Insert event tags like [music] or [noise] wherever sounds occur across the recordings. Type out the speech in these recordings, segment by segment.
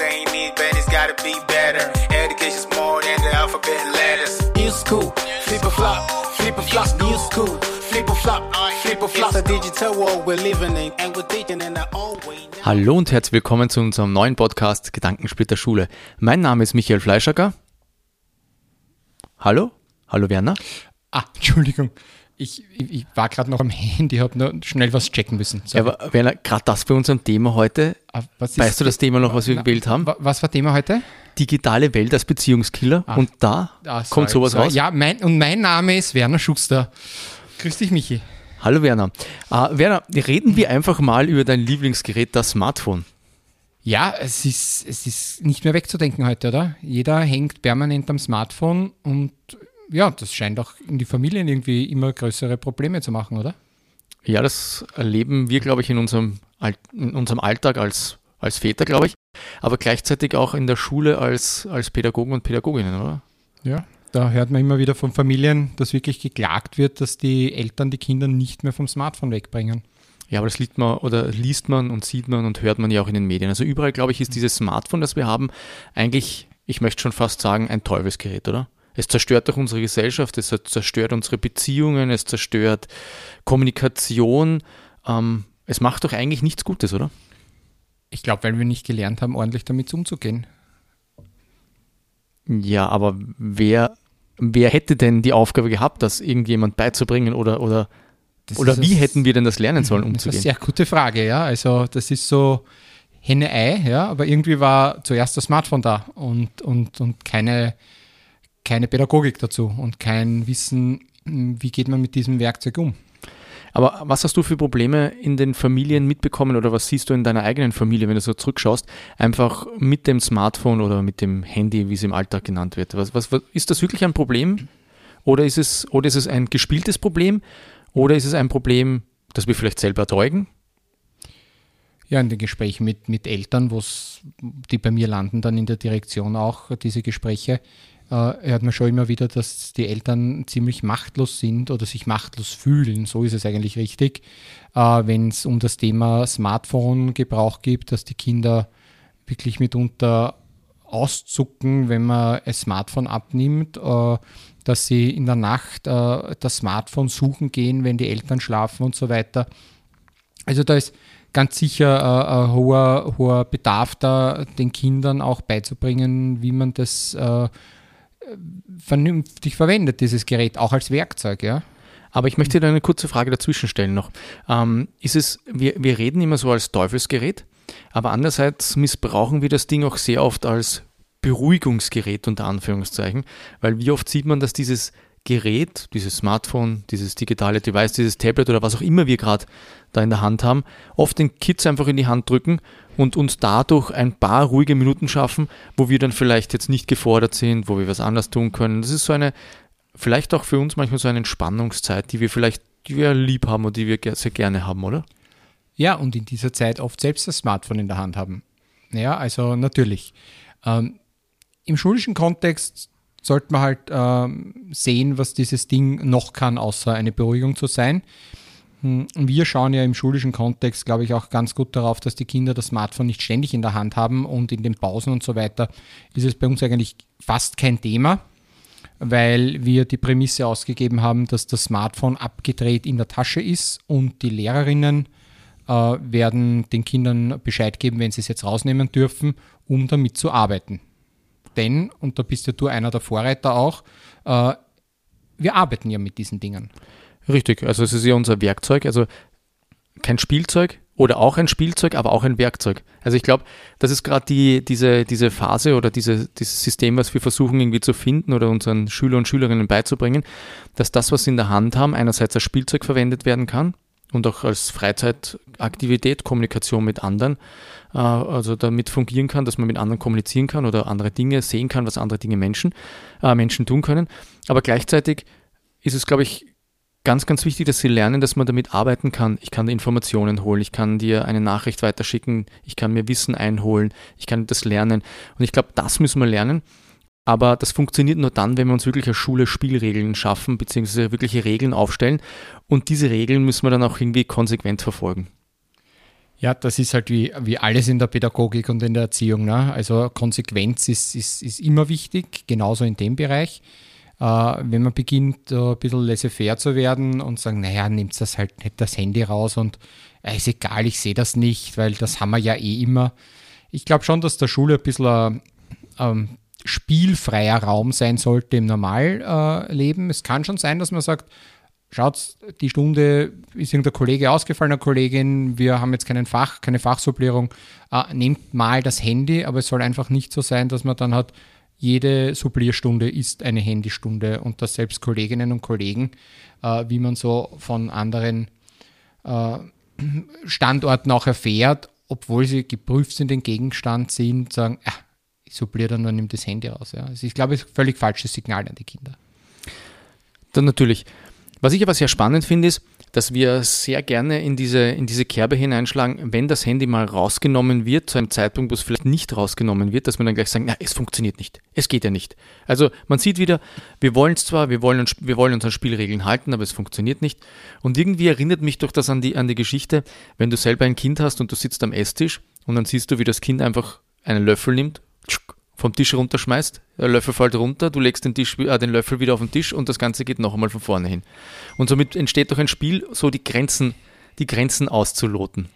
ain't it, but it's gotta be better. Education's more than the alphabet letters. New school, flip a flop, flip a flop, new school, flip a flop, flip a flop. It's a digital world we're living in and we're teaching in our own way. Hallo und herzlich willkommen zu unserem neuen Podcast Gedankensplitter Schule. Mein Name ist Michael Fleischacker. Hallo? Hallo Werner? Ah, Entschuldigung. Ich, ich, war gerade noch am [laughs] Handy, habe nur schnell was checken müssen. Ja, aber Werner, gerade das bei unserem Thema heute. Ah, Weißt du das Thema noch, was wir Na, gewählt haben? wa- Was war Thema heute? Digitale Welt als Beziehungskiller. Ah. Und da Ah, kommt sorry, sowas sorry. raus. Ja, mein, und mein Name ist Werner Schuster. Grüß dich, Michi. Hallo Werner. Äh, Werner, reden wir einfach mal über dein Lieblingsgerät, das Smartphone. Ja, es ist, es ist nicht mehr wegzudenken heute, oder? Jeder hängt permanent am Smartphone und ja, das scheint auch in die Familien irgendwie immer größere Probleme zu machen, oder? Ja, das erleben wir, glaube ich, in unserem, in unserem Alltag als, als Väter, glaube ich, aber gleichzeitig auch in der Schule als, als Pädagogen und Pädagoginnen, oder? Ja. Da hört man immer wieder von Familien, dass wirklich geklagt wird, dass die Eltern die Kinder nicht mehr vom Smartphone wegbringen. Ja, aber das liest man oder liest man und sieht man und hört man ja auch in den Medien. Also überall, glaube ich, ist dieses Smartphone, das wir haben, eigentlich, ich möchte schon fast sagen, ein Teufelsgerät, oder? Es zerstört doch unsere Gesellschaft, es zerstört unsere Beziehungen, es zerstört Kommunikation. Ähm, es macht doch eigentlich nichts Gutes, oder? Ich glaube, weil wir nicht gelernt haben, ordentlich damit umzugehen. Ja, aber wer, wer hätte denn die Aufgabe gehabt, das irgendjemand beizubringen oder, oder, Das oder wie das- hätten wir denn das lernen sollen, Das ist umzugehen? eine sehr gute Frage, ja. Also das ist so Henne-Ei, ja, aber irgendwie war zuerst das Smartphone da und, und, und keine, keine Pädagogik dazu und kein Wissen, wie geht man mit diesem Werkzeug um. Aber was hast du für Probleme in den Familien mitbekommen oder was siehst du in deiner eigenen Familie, wenn du so zurückschaust, einfach mit dem Smartphone oder mit dem Handy, wie es im Alltag genannt wird? Was, was, was, ist das wirklich ein Problem oder ist, es, oder ist es ein gespieltes Problem oder ist es ein Problem, das wir vielleicht selber erzeugen? Ja, in den Gesprächen mit, mit Eltern, die bei mir landen, dann in der Direktion auch, diese Gespräche, hört man schon immer wieder, dass die Eltern ziemlich machtlos sind oder sich machtlos fühlen, so ist es eigentlich richtig, äh, wenn es um das Thema Smartphone-Gebrauch geht, dass die Kinder wirklich mitunter auszucken, wenn man ein Smartphone abnimmt, äh, dass sie in der Nacht äh, das Smartphone suchen gehen, wenn die Eltern schlafen und so weiter. Also da ist ganz sicher äh, ein hoher, hoher Bedarf da, den Kindern auch beizubringen, wie man das äh, vernünftig verwendet, dieses Gerät, auch als Werkzeug, ja. Aber ich möchte dir eine kurze Frage dazwischen stellen noch. Ähm, ist es, wir, wir reden immer so als Teufelsgerät, aber andererseits missbrauchen wir das Ding auch sehr oft als Beruhigungsgerät unter Anführungszeichen, weil wie oft sieht man, dass dieses Gerät, dieses Smartphone, dieses digitale Device, dieses Tablet oder was auch immer wir gerade da in der Hand haben, oft den Kids einfach in die Hand drücken und uns dadurch ein paar ruhige Minuten schaffen, wo wir dann vielleicht jetzt nicht gefordert sind, wo wir was anders tun können. Das ist so eine, vielleicht auch für uns manchmal so eine Entspannungszeit, die wir vielleicht, die wir lieb haben und die wir sehr gerne haben, oder? Ja, und in dieser Zeit oft selbst das Smartphone in der Hand haben. Ja, also natürlich. Ähm, Im schulischen Kontext sollte man halt ähm, sehen, was dieses Ding noch kann, außer eine Beruhigung zu sein. Hm, Wir schauen ja im schulischen Kontext, glaube ich, auch ganz gut darauf, dass die Kinder das Smartphone nicht ständig in der Hand haben und in den Pausen und so weiter ist es bei uns eigentlich fast kein Thema, weil wir die Prämisse ausgegeben haben, dass das Smartphone abgedreht in der Tasche ist und die Lehrerinnen äh, werden den Kindern Bescheid geben, wenn sie es jetzt rausnehmen dürfen, um damit zu arbeiten. Denn, und da bist ja du einer der Vorreiter auch, äh, wir arbeiten ja mit diesen Dingen. Richtig, also es ist ja unser Werkzeug, also kein Spielzeug oder auch ein Spielzeug, aber auch ein Werkzeug. Also ich glaube, das ist gerade die, diese, diese Phase oder diese, dieses System, was wir versuchen irgendwie zu finden oder unseren Schüler und Schülerinnen beizubringen, dass das, was sie in der Hand haben, einerseits als Spielzeug verwendet werden kann und auch als Freizeitaktivität, Kommunikation mit anderen, äh, also damit fungieren kann, dass man mit anderen kommunizieren kann oder andere Dinge sehen kann, was andere Dinge Menschen, äh, Menschen tun können. Aber gleichzeitig ist es, glaube ich, ganz, ganz wichtig, dass sie lernen, dass man damit arbeiten kann. Ich kann dir Informationen holen, ich kann dir eine Nachricht weiterschicken, ich kann mir Wissen einholen, ich kann das lernen. Und ich glaube, das müssen wir lernen. Aber das funktioniert nur dann, wenn wir uns wirklich als Schule Spielregeln schaffen, beziehungsweise wirkliche Regeln aufstellen. Und diese Regeln müssen wir dann auch irgendwie konsequent verfolgen. Ja, das ist halt wie, wie alles in der Pädagogik und in der Erziehung. Ne? Also Konsequenz ist, ist, ist immer wichtig, genauso in dem Bereich. Äh, wenn man beginnt, äh, ein bisschen laissez-faire zu werden und sagen, naja, nimmt das halt nicht das Handy raus und äh, ist egal, ich sehe das nicht, weil das haben wir ja eh immer. Ich glaube schon, dass der Schule ein bisschen ein ähm, spielfreier Raum sein sollte im Normalleben. es kann schon sein, dass man sagt, schaut, die Stunde ist irgendein Kollege ausgefallen, eine Kollegin, wir haben jetzt keinen Fach, keine Fachsupplierung, äh, nehmt mal das Handy, aber es soll einfach nicht so sein, dass man dann hat, jede Supplierstunde ist eine Handystunde und dass selbst Kolleginnen und Kollegen, äh, wie man so von anderen äh, Standorten auch erfährt, obwohl sie geprüft sind, den Gegenstand sind, sagen, ah, ich suppliere dann nur, nimm das Handy raus. Ja. Also ich glaube, es ist ein völlig falsches Signal an die Kinder. Dann natürlich. Was ich aber sehr spannend finde, ist, dass wir sehr gerne in diese, in diese Kerbe hineinschlagen, wenn das Handy mal rausgenommen wird, zu einem Zeitpunkt, wo es vielleicht nicht rausgenommen wird, dass wir dann gleich sagen, na, es funktioniert nicht. Es geht ja nicht. Also man sieht wieder, wir wollen es zwar, wir wollen, uns, wir wollen uns an Spielregeln halten, aber es funktioniert nicht. Und irgendwie erinnert mich doch das an die, an die Geschichte, wenn du selber ein Kind hast und du sitzt am Esstisch und dann siehst du, wie das Kind einfach einen Löffel nimmt, vom Tisch runterschmeißt, der Löffel fällt runter, du legst den, Tisch, äh, den Löffel wieder auf den Tisch und das Ganze geht noch einmal von vorne hin. Und somit entsteht doch ein Spiel, so die Grenzen, die Grenzen auszuloten.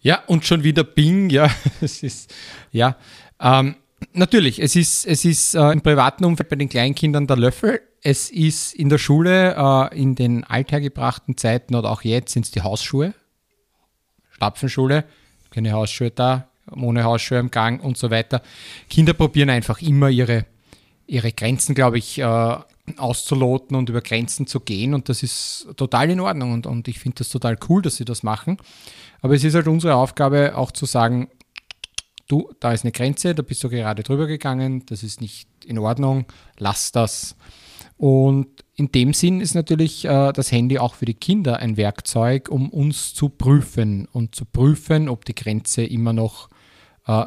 Ja, und schon wieder Bing, ja, [laughs] es ist, ja, ähm, natürlich, es ist, es ist äh, im privaten Umfeld bei den Kleinkindern der Löffel, es ist in der Schule, äh, in den althergebrachten Zeiten oder auch jetzt sind es die Hausschuhe, Stapfenschule, keine Hausschuhe da, ohne Hausschuhe im Gang und so weiter. Kinder probieren einfach immer ihre, ihre Grenzen, glaube ich, äh, auszuloten und über Grenzen zu gehen und das ist total in Ordnung und, und ich finde das total cool, dass sie das machen. Aber es ist halt unsere Aufgabe auch zu sagen, du, da ist eine Grenze, da bist du gerade drüber gegangen, das ist nicht in Ordnung, lass das. Und in dem Sinn ist natürlich äh, das Handy auch für die Kinder ein Werkzeug, um uns zu prüfen und zu prüfen, ob die Grenze immer noch äh,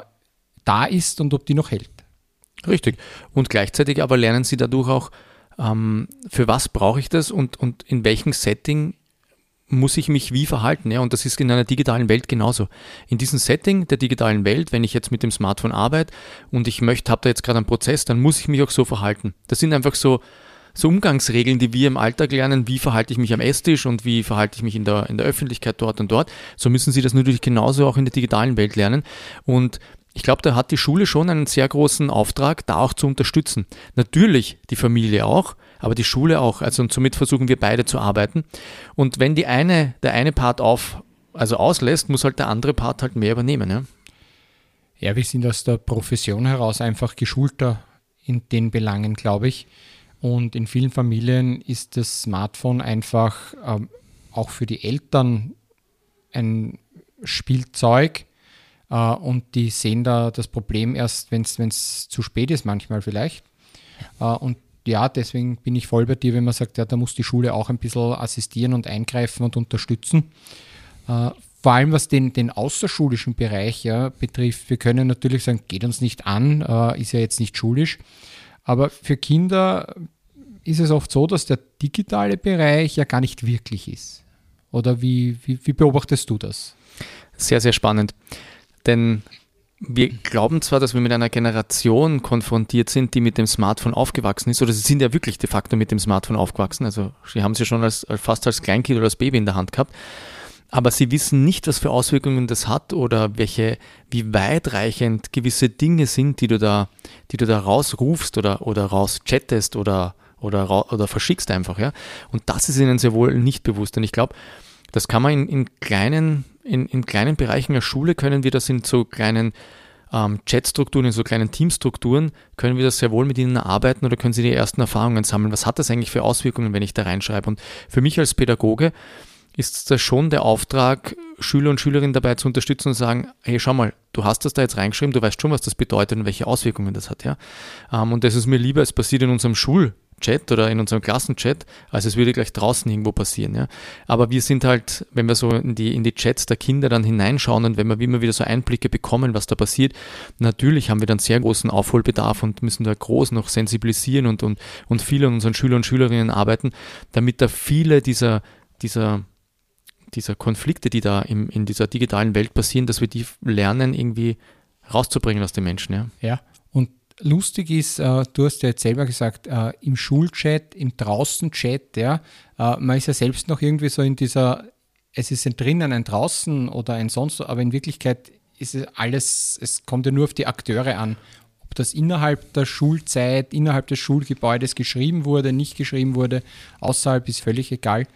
da ist und ob die noch hält. Richtig. Und gleichzeitig aber lernen sie dadurch auch, ähm, für was brauche ich das und, und in welchem Setting muss ich mich wie verhalten. Ja? Und das ist in einer digitalen Welt genauso. In diesem Setting der digitalen Welt, wenn ich jetzt mit dem Smartphone arbeite und ich möchte, habe da jetzt gerade einen Prozess, dann muss ich mich auch so verhalten. Das sind einfach so, so Umgangsregeln, die wir im Alltag lernen, wie verhalte ich mich am Esstisch und wie verhalte ich mich in der, in der Öffentlichkeit dort und dort. So müssen Sie das natürlich genauso auch in der digitalen Welt lernen. Und ich glaube, da hat die Schule schon einen sehr großen Auftrag, da auch zu unterstützen. Natürlich die Familie auch, aber die Schule auch. Also und somit versuchen wir beide zu arbeiten. Und wenn die eine, der eine Part auf, also auslässt, muss halt der andere Part halt mehr übernehmen. Ja, ja wir sind aus der Profession heraus einfach geschulter in den Belangen, glaube ich. Und in vielen Familien ist das Smartphone einfach ähm, auch für die Eltern ein Spielzeug. Äh, und die sehen da das Problem erst, wenn es zu spät ist, manchmal vielleicht. Äh, und ja, deswegen bin ich voll bei dir, wenn man sagt, ja, da muss die Schule auch ein bisschen assistieren und eingreifen und unterstützen. Äh, vor allem was den, den außerschulischen Bereich ja, betrifft, wir können natürlich sagen, geht uns nicht an, äh, ist ja jetzt nicht schulisch. Aber für Kinder ist es oft so, dass der digitale Bereich ja gar nicht wirklich ist. Oder wie, wie, wie beobachtest du das? Sehr, sehr spannend. Denn wir glauben zwar, dass wir mit einer Generation konfrontiert sind, die mit dem Smartphone aufgewachsen ist, oder sie sind ja wirklich de facto mit dem Smartphone aufgewachsen. Also sie haben es ja schon als, fast als Kleinkind oder als Baby in der Hand gehabt. Aber sie wissen nicht, was für Auswirkungen das hat oder welche, wie weitreichend gewisse Dinge sind, die du da, die du da rausrufst oder, oder rauschattest oder oder, oder verschickst einfach, ja. Und das ist ihnen sehr wohl nicht bewusst. Und ich glaube, das kann man in, in kleinen, in, in kleinen Bereichen der Schule können wir das in so kleinen ähm, Chatstrukturen, in so kleinen Teamstrukturen, können wir das sehr wohl mit ihnen arbeiten oder können sie die ersten Erfahrungen sammeln. Was hat das eigentlich für Auswirkungen, wenn ich da reinschreibe? Und für mich als Pädagoge ist das schon der Auftrag, Schüler und Schülerinnen dabei zu unterstützen und sagen, hey, schau mal, du hast das da jetzt reingeschrieben, du weißt schon, was das bedeutet und welche Auswirkungen das hat, ja. Ähm, und das ist mir lieber, es passiert in unserem Schul Chat oder in unserem Klassenchat, als es würde gleich draußen irgendwo passieren. Ja. Aber wir sind halt, wenn wir so in die, in die Chats der Kinder dann hineinschauen und wenn wir immer wieder so Einblicke bekommen, was da passiert, natürlich haben wir dann sehr großen Aufholbedarf und müssen da groß noch sensibilisieren und, und, und viel an unseren Schülern und Schülerinnen arbeiten, damit da viele dieser, dieser dieser Konflikte, die da im, in dieser digitalen Welt passieren, dass wir die lernen, irgendwie rauszubringen aus den Menschen. Ja. Ja, lustig ist, äh, du hast ja jetzt selber gesagt, äh, im Schulchat, im Draußen-Chat, ja, äh, man ist ja selbst noch irgendwie so in dieser, es ist ein drinnen, ein draußen oder ein sonst, aber in Wirklichkeit ist es alles, es kommt ja nur auf die Akteure an. Ob das innerhalb der Schulzeit, innerhalb des Schulgebäudes geschrieben wurde, nicht geschrieben wurde, außerhalb ist völlig egal.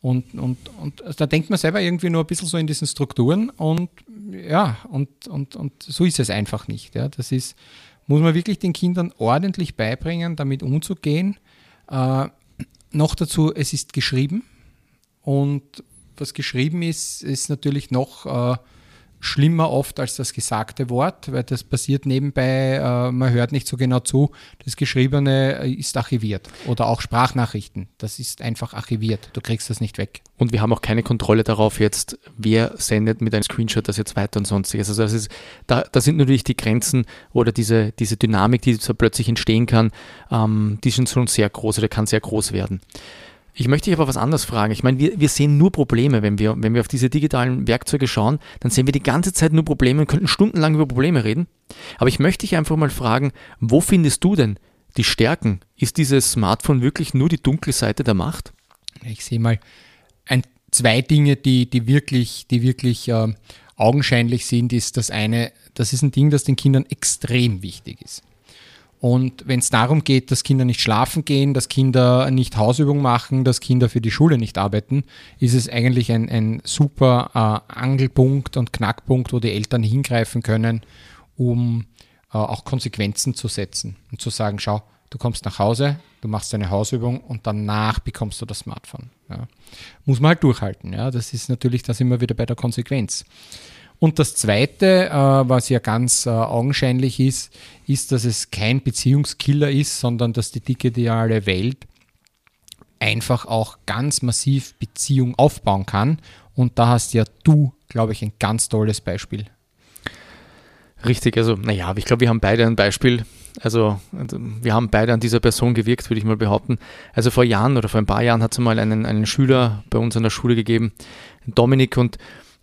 Und, und, und da denkt man selber irgendwie nur ein bisschen so in diesen Strukturen und ja, und, und, und so ist es einfach nicht. Ja. Das ist, muss man wirklich den Kindern ordentlich beibringen, damit umzugehen. Äh, noch dazu, es ist geschrieben und was geschrieben ist, ist natürlich noch äh, schlimmer oft als das gesagte Wort, weil das passiert nebenbei, äh, man hört nicht so genau zu. Das Geschriebene äh, ist archiviert oder auch Sprachnachrichten, das ist einfach archiviert. Du kriegst das nicht weg. Und wir haben auch keine Kontrolle darauf jetzt, wer sendet mit einem Screenshot das jetzt weiter und sonstiges. Also das ist, da, da sind natürlich die Grenzen oder diese, diese Dynamik, die plötzlich entstehen kann, ähm, die sind schon sehr groß oder kann sehr groß werden. Ich möchte dich aber was anderes fragen. Ich meine, wir, wir sehen nur Probleme, wenn wir, wenn wir auf diese digitalen Werkzeuge schauen, dann sehen wir die ganze Zeit nur Probleme und könnten stundenlang über Probleme reden. Aber ich möchte dich einfach mal fragen, wo findest du denn die Stärken? Ist dieses Smartphone wirklich nur die dunkle Seite der Macht? Ich sehe mal ein, zwei Dinge, die, die wirklich, die wirklich äh, augenscheinlich sind, ist das eine, das ist ein Ding, das den Kindern extrem wichtig ist. Und wenn es darum geht, dass Kinder nicht schlafen gehen, dass Kinder nicht Hausübungen machen, dass Kinder für die Schule nicht arbeiten, ist es eigentlich ein, ein super äh, Angelpunkt und Knackpunkt, wo die Eltern hingreifen können, um äh, auch Konsequenzen zu setzen und zu sagen, schau, du kommst nach Hause, du machst deine Hausübung und danach bekommst du das Smartphone. Ja. Muss man halt durchhalten. Ja. Das ist natürlich das immer wieder bei der Konsequenz. Und das Zweite, äh, was ja ganz äh, augenscheinlich ist, ist, dass es kein Beziehungskiller ist, sondern dass die digitale Welt einfach auch ganz massiv Beziehung aufbauen kann. Und da hast ja du, glaube ich, ein ganz tolles Beispiel. Richtig, also naja, ich glaube, wir haben beide ein Beispiel. Also, also wir haben beide an dieser Person gewirkt, würde ich mal behaupten. Also vor Jahren oder vor ein paar Jahren hat es mal einen, einen Schüler bei uns an der Schule gegeben, Dominik, und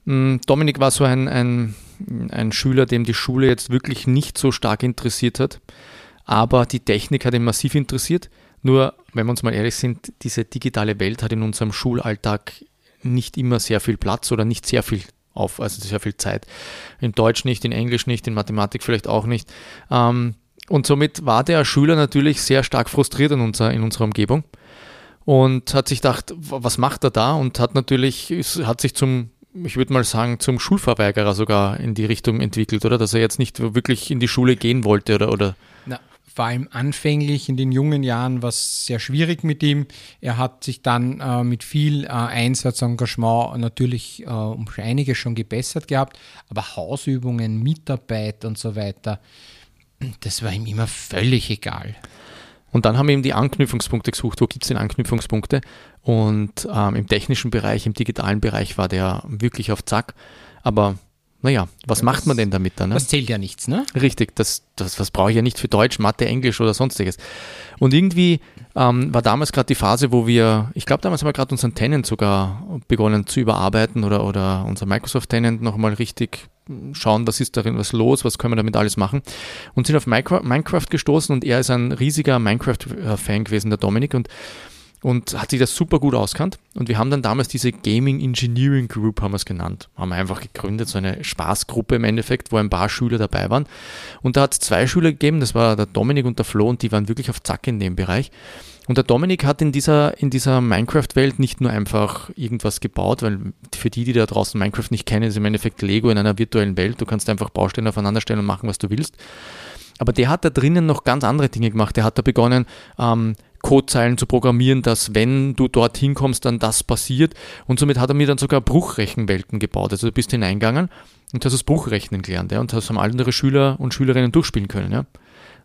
Dominik war so ein, ein, ein Schüler, dem die Schule jetzt wirklich nicht so stark interessiert hat, aber die Technik hat ihn massiv interessiert. Nur, wenn wir uns mal ehrlich sind, diese digitale Welt hat in unserem Schulalltag nicht immer sehr viel Platz oder nicht sehr viel auf, also sehr viel Zeit. In Deutsch nicht, in Englisch nicht, in Mathematik vielleicht auch nicht. Ähm, und somit war der Schüler natürlich sehr stark frustriert in, unser, in unserer Umgebung und hat sich gedacht, was macht er da? Und hat natürlich, hat sich zum ich würde mal sagen, zum Schulverweigerer sogar in die Richtung entwickelt, oder? Dass er jetzt nicht wirklich in die Schule gehen wollte oder. oder Na, vor allem anfänglich in den jungen Jahren war es sehr schwierig mit ihm. Er hat sich dann äh, mit viel äh, Einsatz, Engagement natürlich äh, um einiges schon gebessert gehabt, aber Hausübungen, Mitarbeit und so weiter, das war ihm immer völlig egal. Und dann haben wir eben die Anknüpfungspunkte gesucht. Wo gibt es denn Anknüpfungspunkte? Und ähm, im technischen Bereich, im digitalen Bereich war der wirklich auf Zack. Aber naja, was ja, macht man denn damit dann? Ne? Das zählt ja nichts, ne? Richtig, das, das, das brauche ich ja nicht für Deutsch, Mathe, Englisch oder sonstiges. Und irgendwie ähm, war damals gerade die Phase, wo wir, ich glaube, damals haben wir gerade unseren Tenant sogar begonnen zu überarbeiten oder, oder unser Microsoft Tenant nochmal richtig schauen, was ist darin, was los, was können wir damit alles machen. Und sind auf Minecraft gestoßen und er ist ein riesiger Minecraft-Fan gewesen, der Dominik. Und und hat sich das super gut auskannt. Und wir haben dann damals diese Gaming Engineering Group, haben wir es genannt, haben wir einfach gegründet, so eine Spaßgruppe im Endeffekt, wo ein paar Schüler dabei waren. Und da hat es zwei Schüler gegeben, das war der Dominik und der Flo, und die waren wirklich auf Zack in dem Bereich. Und der Dominik hat in dieser, in dieser Minecraft-Welt nicht nur einfach irgendwas gebaut, weil für die, die da draußen Minecraft nicht kennen, ist im Endeffekt Lego in einer virtuellen Welt. Du kannst einfach Bausteine aufeinander stellen und machen, was du willst. Aber der hat da drinnen noch ganz andere Dinge gemacht. Der hat da begonnen, ähm, Codezeilen zu programmieren, dass wenn du dorthin kommst, dann das passiert. Und somit hat er mir dann sogar Bruchrechenwelten gebaut. Also du bist hineingegangen und hast das Bruchrechnen gelernt. Ja, und das haben andere Schüler und Schülerinnen durchspielen können. Ja.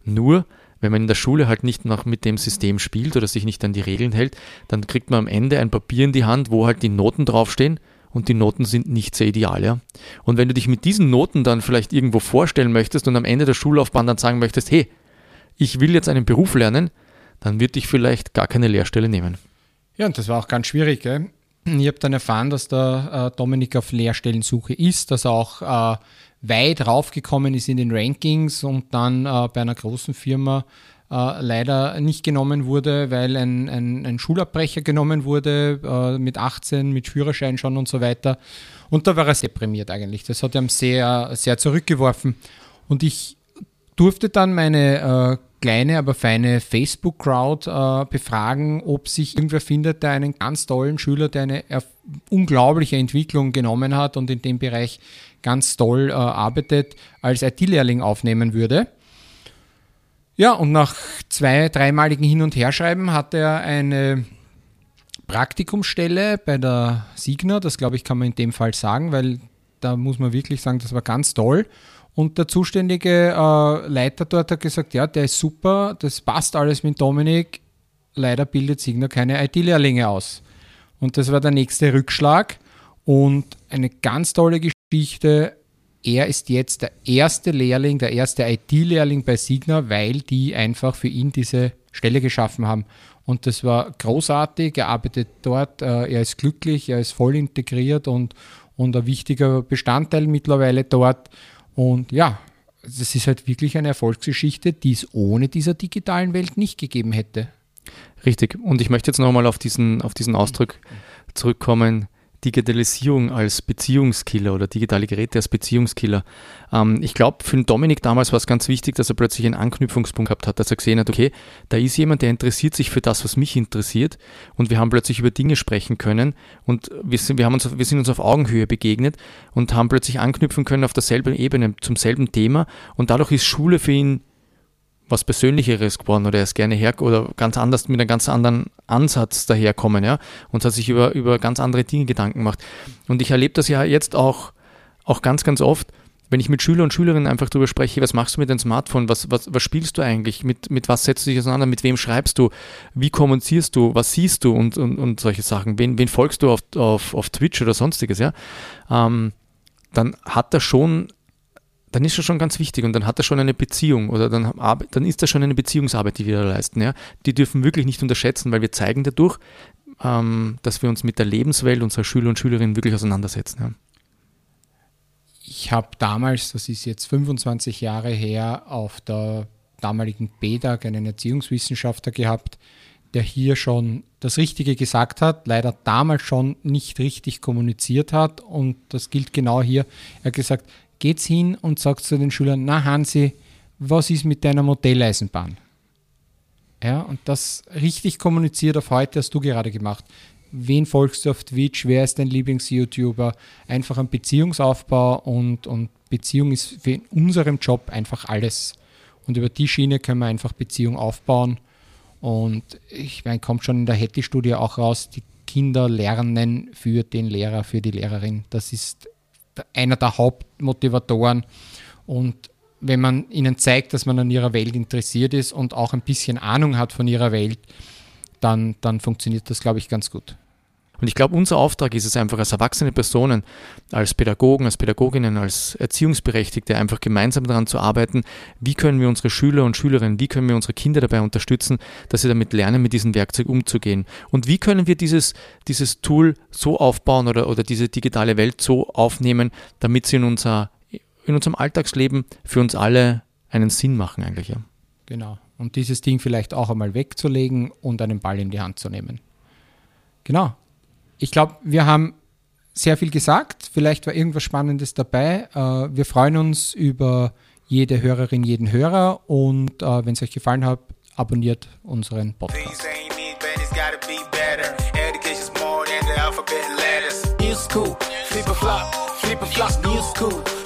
Nur, wenn man in der Schule halt nicht noch mit dem System spielt oder sich nicht an die Regeln hält, dann kriegt man am Ende ein Papier in die Hand, wo halt die Noten draufstehen und die Noten sind nicht sehr ideal, ja. Und wenn du dich mit diesen Noten dann vielleicht irgendwo vorstellen möchtest und am Ende der Schullaufbahn dann sagen möchtest, hey, ich will jetzt einen Beruf lernen, dann wird dich vielleicht gar keine Lehrstelle nehmen. Ja, und das war auch ganz schwierig, gell? Ich habe dann erfahren, dass der äh, Dominik auf Lehrstellensuche ist, dass er auch äh, weit raufgekommen ist in den Rankings und dann äh, bei einer großen Firma äh, leider nicht genommen wurde, weil ein, ein, ein Schulabbrecher genommen wurde äh, mit 18, mit Führerschein schon und so weiter. Und da war er deprimiert eigentlich. Das hat ihm sehr, sehr zurückgeworfen. Und ich durfte dann meine äh, kleine, aber feine Facebook-Crowd äh, befragen, ob sich irgendwer findet, der einen ganz tollen Schüler, der eine unglaubliche Entwicklung genommen hat und in dem Bereich ganz toll äh, arbeitet, als IT-Lehrling aufnehmen würde. Ja, und nach zwei, dreimaligen Hin- und Herschreiben hat er eine Praktikumsstelle bei der Signa, das glaube ich kann man in dem Fall sagen, weil da muss man wirklich sagen, das war ganz toll. Und der zuständige äh, Leiter dort hat gesagt, ja, der ist super, das passt alles mit Dominik. Leider bildet Signa keine IT-Lehrlinge aus. Und das war der nächste Rückschlag und eine ganz tolle Geschichte er ist jetzt der erste Lehrling, der erste IT-Lehrling bei Signa, weil die einfach für ihn diese Stelle geschaffen haben. Und das war großartig. Er arbeitet dort, äh, er ist glücklich, er ist voll integriert und, und ein wichtiger Bestandteil mittlerweile dort. Und ja, das ist halt wirklich eine Erfolgsgeschichte, die es ohne dieser digitalen Welt nicht gegeben hätte. Richtig. Und ich möchte jetzt nochmal auf diesen, auf diesen Ausdruck zurückkommen Digitalisierung als Beziehungskiller oder digitale Geräte als Beziehungskiller. Ähm, ich glaube, für den Dominik damals war es ganz wichtig, dass er plötzlich einen Anknüpfungspunkt gehabt hat, dass er gesehen hat, okay, da ist jemand, der interessiert sich für das, was mich interessiert und wir haben plötzlich über Dinge sprechen können und wir sind, wir haben uns, wir sind uns auf Augenhöhe begegnet und haben plötzlich anknüpfen können auf derselben Ebene, zum selben Thema und dadurch ist Schule für ihn was Persönlicheres geworden oder er ist gerne her oder ganz anders mit einem ganz anderen Ansatz daherkommen, ja, und hat sich über, über ganz andere Dinge Gedanken gemacht. Und ich erlebe das ja jetzt auch, auch ganz, ganz oft, wenn ich mit Schüler und Schülerinnen einfach darüber spreche, was machst du mit deinem Smartphone, was, was, was spielst du eigentlich, mit, mit was setzt du dich auseinander, mit wem schreibst du, wie kommunizierst du, was siehst du? Und, und, und solche Sachen, wen, wen folgst du auf, auf, auf Twitch oder sonstiges, ja, ähm, dann hat das schon dann ist das schon ganz wichtig und dann hat er schon eine Beziehung oder dann, dann ist das schon eine Beziehungsarbeit, die wir da leisten. Ja? Die dürfen wir wirklich nicht unterschätzen, weil wir zeigen dadurch, ähm, dass wir uns mit der Lebenswelt unserer Schüler und Schülerinnen wirklich auseinandersetzen. Ja? Ich habe damals, das ist jetzt 25 Jahre her, auf der damaligen BEDAG einen Erziehungswissenschaftler gehabt, der hier schon das Richtige gesagt hat, leider damals schon nicht richtig kommuniziert hat und das gilt genau hier. Er hat gesagt, geht's hin und sagt zu den Schülern, na Hansi, was ist mit deiner Modelleisenbahn? Ja, und das richtig kommuniziert auf heute hast du gerade gemacht. Wen folgst du auf Twitch? Wer ist dein Lieblings-YouTuber? Einfach ein Beziehungsaufbau und, und Beziehung ist für unseren Job einfach alles. Und über die Schiene können wir einfach Beziehung aufbauen. Und ich meine, kommt schon in der Hattie-Studie auch raus, die Kinder lernen für den Lehrer, für die Lehrerin. Das ist einer der Hauptmotivatoren. Und wenn man ihnen zeigt, dass man an ihrer Welt interessiert ist und auch ein bisschen Ahnung hat von ihrer Welt, dann, dann funktioniert das, glaube ich, ganz gut. Und ich glaube, unser Auftrag ist es einfach als erwachsene Personen, als Pädagogen, als Pädagoginnen, als Erziehungsberechtigte einfach gemeinsam daran zu arbeiten, wie können wir unsere Schüler und Schülerinnen, wie können wir unsere Kinder dabei unterstützen, dass sie damit lernen, mit diesem Werkzeug umzugehen. Und wie können wir dieses, dieses Tool so aufbauen oder, oder diese digitale Welt so aufnehmen, damit sie in, unser, in unserem Alltagsleben für uns alle einen Sinn machen eigentlich. Ja. Genau. Und dieses Ding vielleicht auch einmal wegzulegen und einen Ball in die Hand zu nehmen. Genau ich glaube, wir haben sehr viel gesagt. Vielleicht war irgendwas Spannendes dabei. Äh, wir freuen uns über jede Hörerin, jeden Hörer und äh, wenn es euch gefallen hat, abonniert unseren Podcast.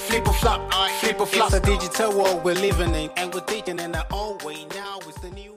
Flip or flop, flip or flop. It's a digital world we're living in, and we're thinking in our own way. Now it's the new.